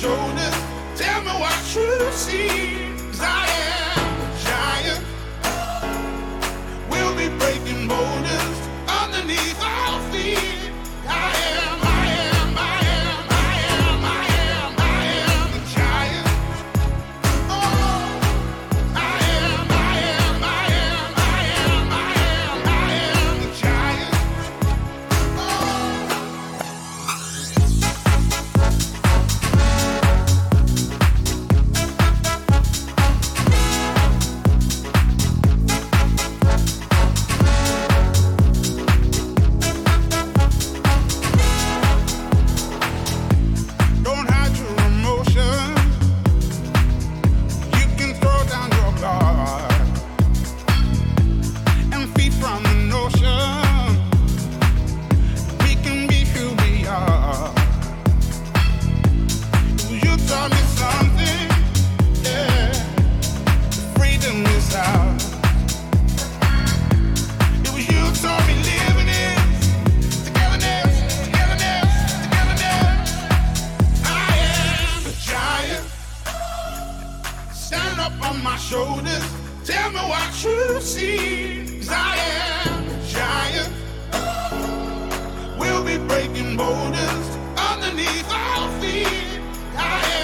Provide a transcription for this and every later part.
shoulders. Tell me what you see. Cause I shoulders. Tell me what you see. Cause I am a giant. We'll be breaking borders underneath our feet. I am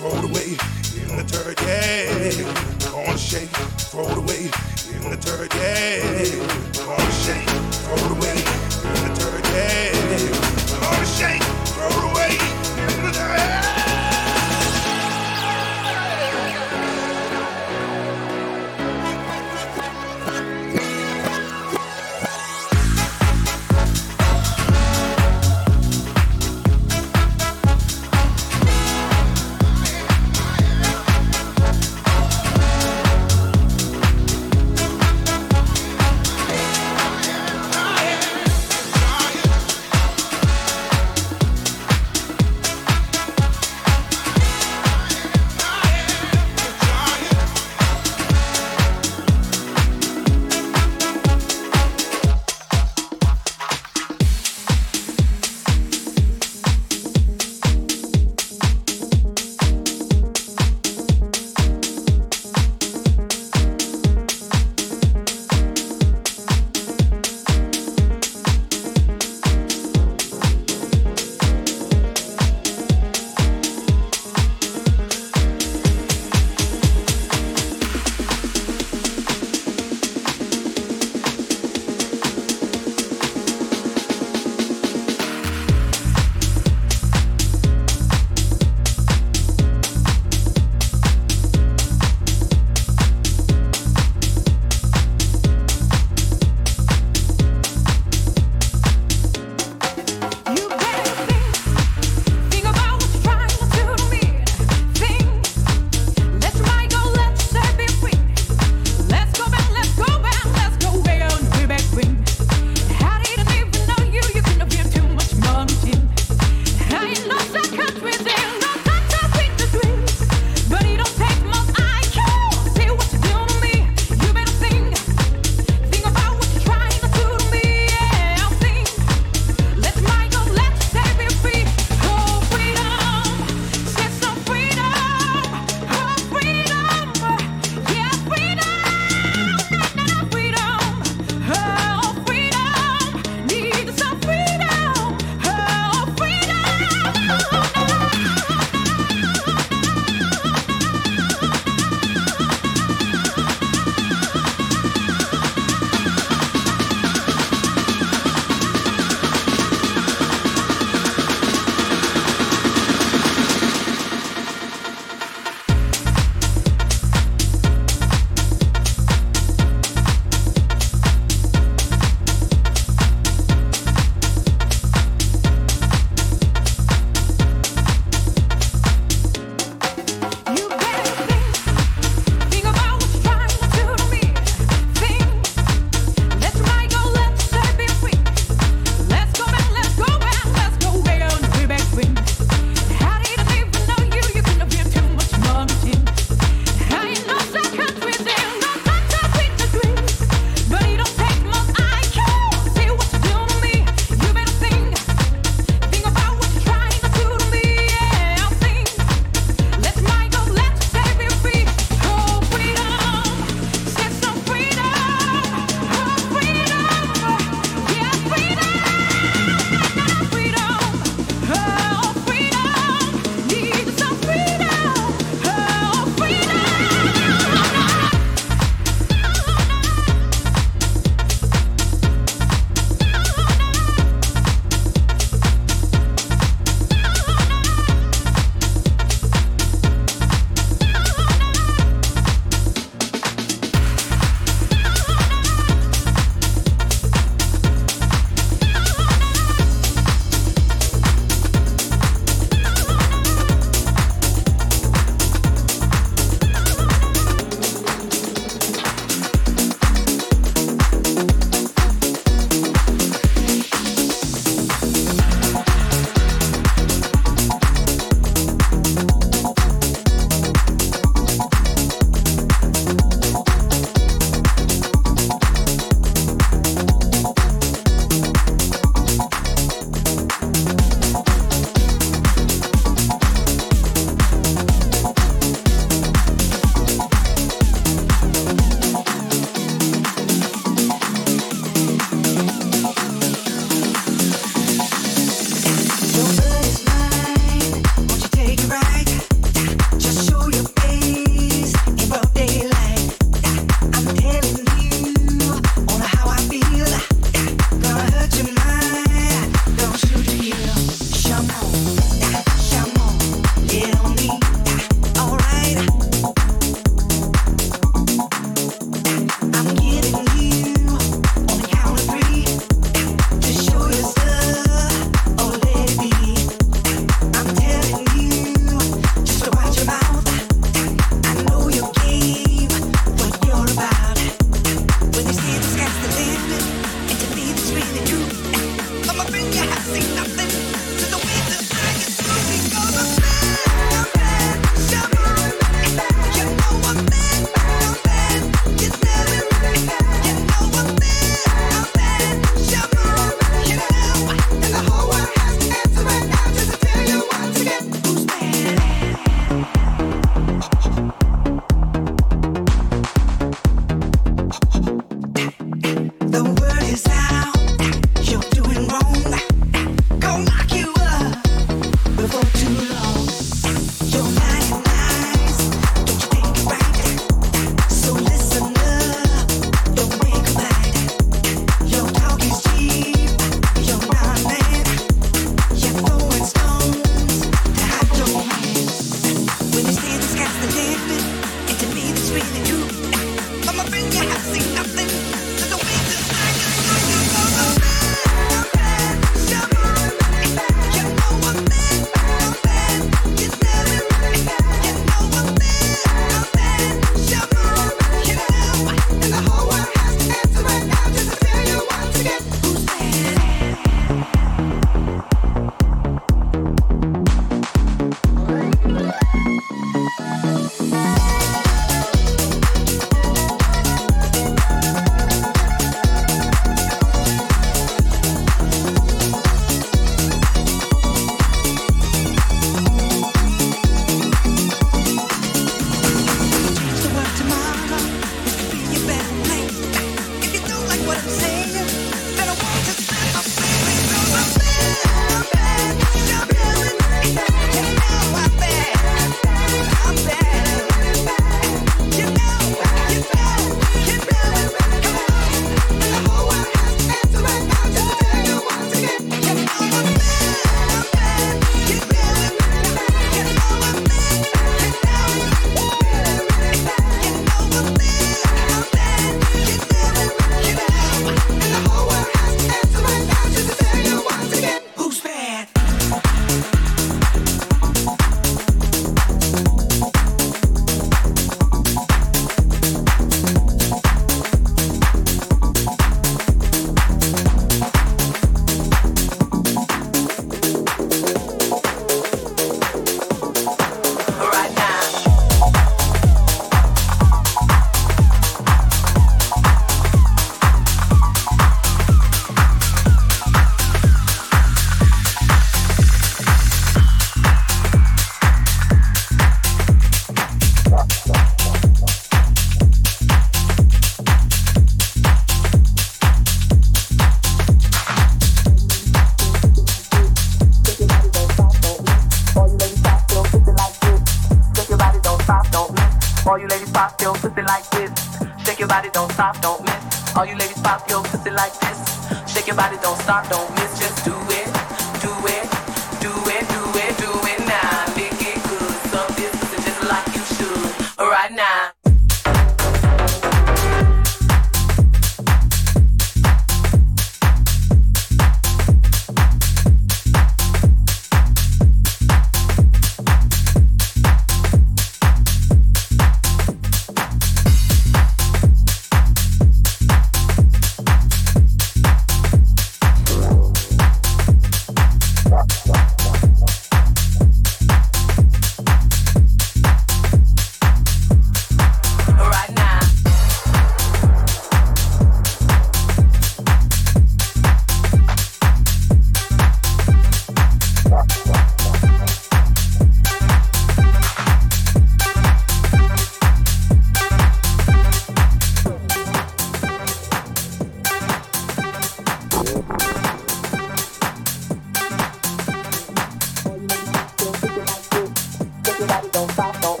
don't.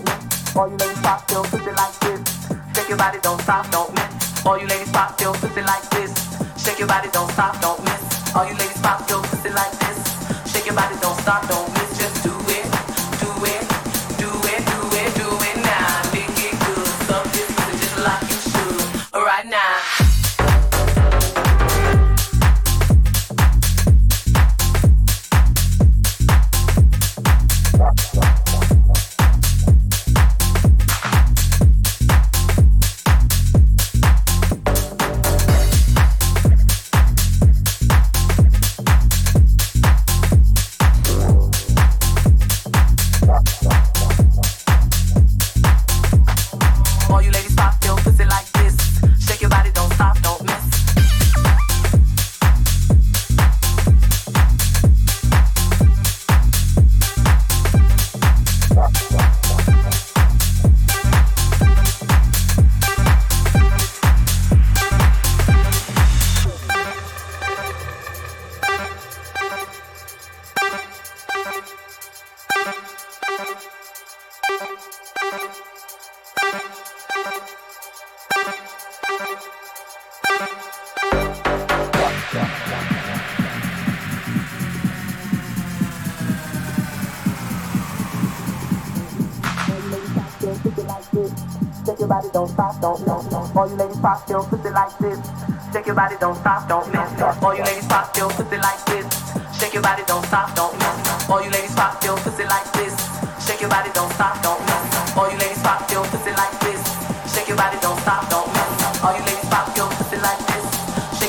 All you ladies pop pussy like this. Shake your body, don't stop, don't miss. All you ladies pop your pussy like this. Shake your body, don't stop, don't miss. Just do.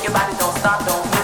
your body don't stop, don't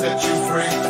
set you free.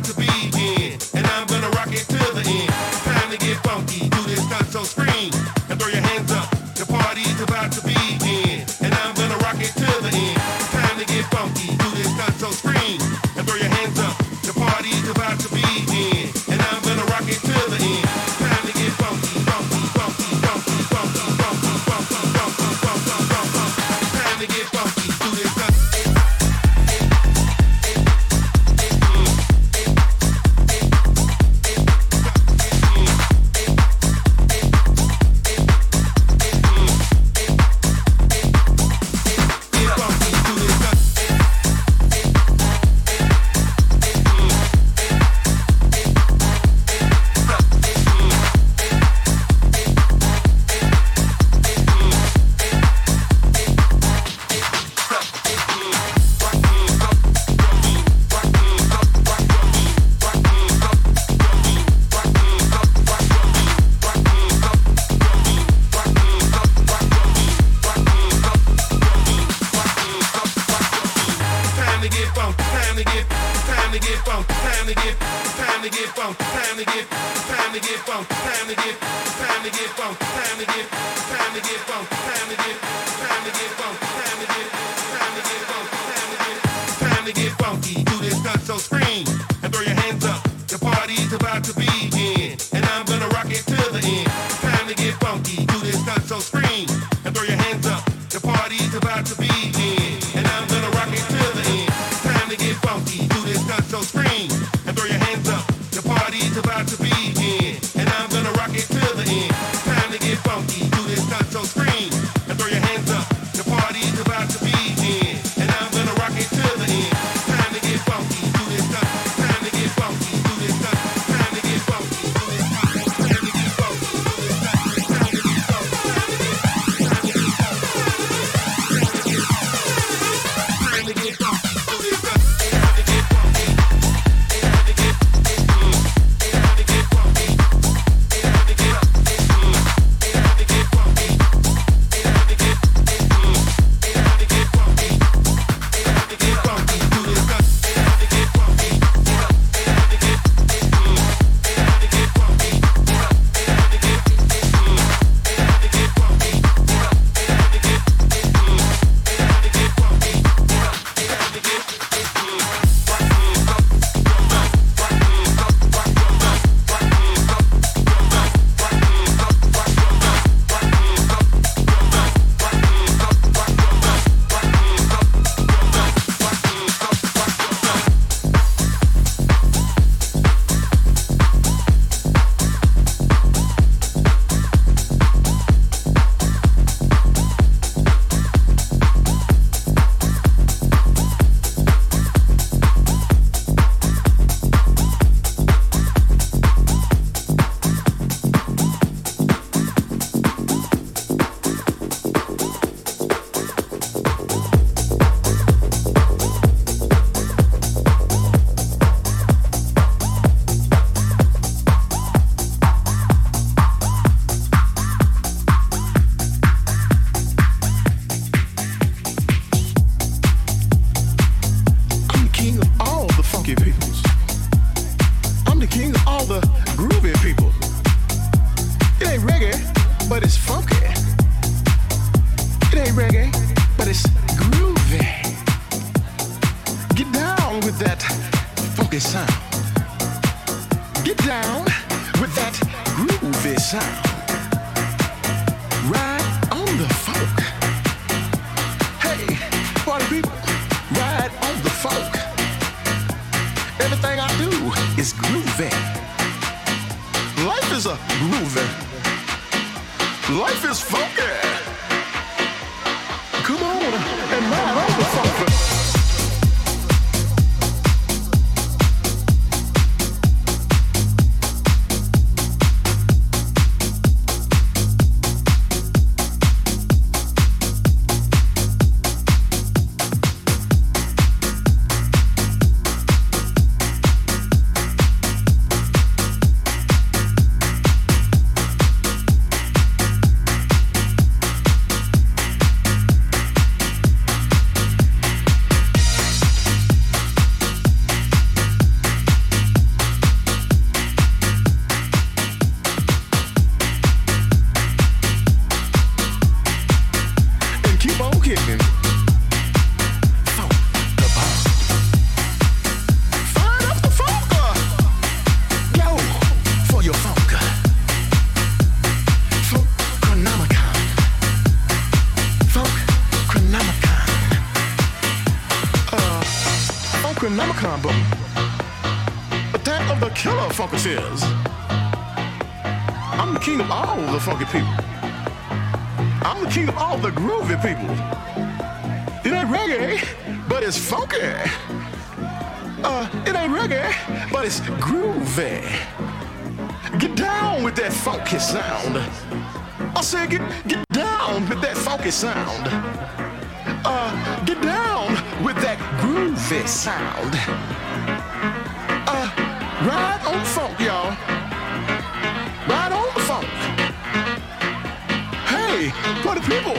to be. about to be Necronomicon book. Attack of the killer funketeers. I'm the king of all the funky people. I'm the king of all the groovy people. It ain't reggae, but it's funky. Uh, it ain't reggae, but it's groovy. Get down with that funky sound. I said, get, get down with that funky sound. Uh, get down with that groovy sound. Uh, ride on funk, y'all. Ride on the funk. Hey, for the people.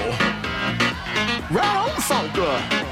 Ride on the funk, uh.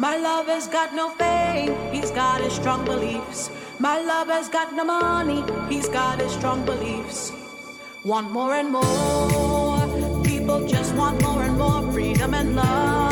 My lover's got no fame, he's got his strong beliefs. My lover's got no money, he's got his strong beliefs. Want more and more, people just want more and more freedom and love.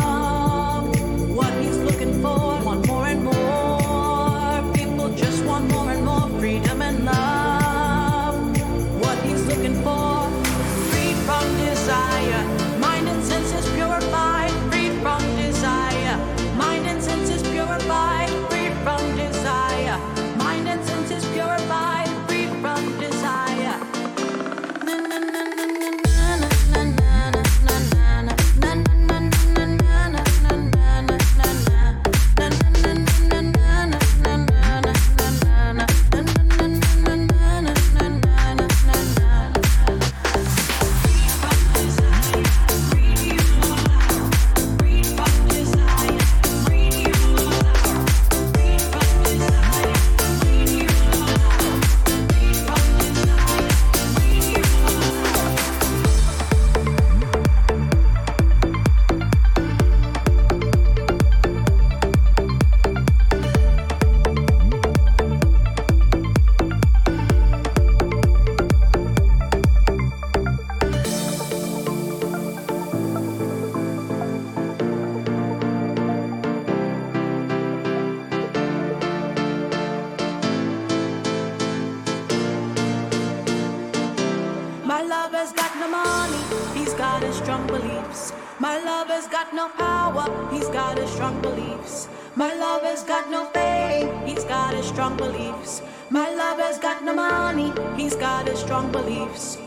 Money, he's got his strong beliefs.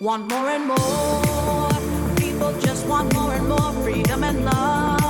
Want more and more, people just want more and more freedom and love.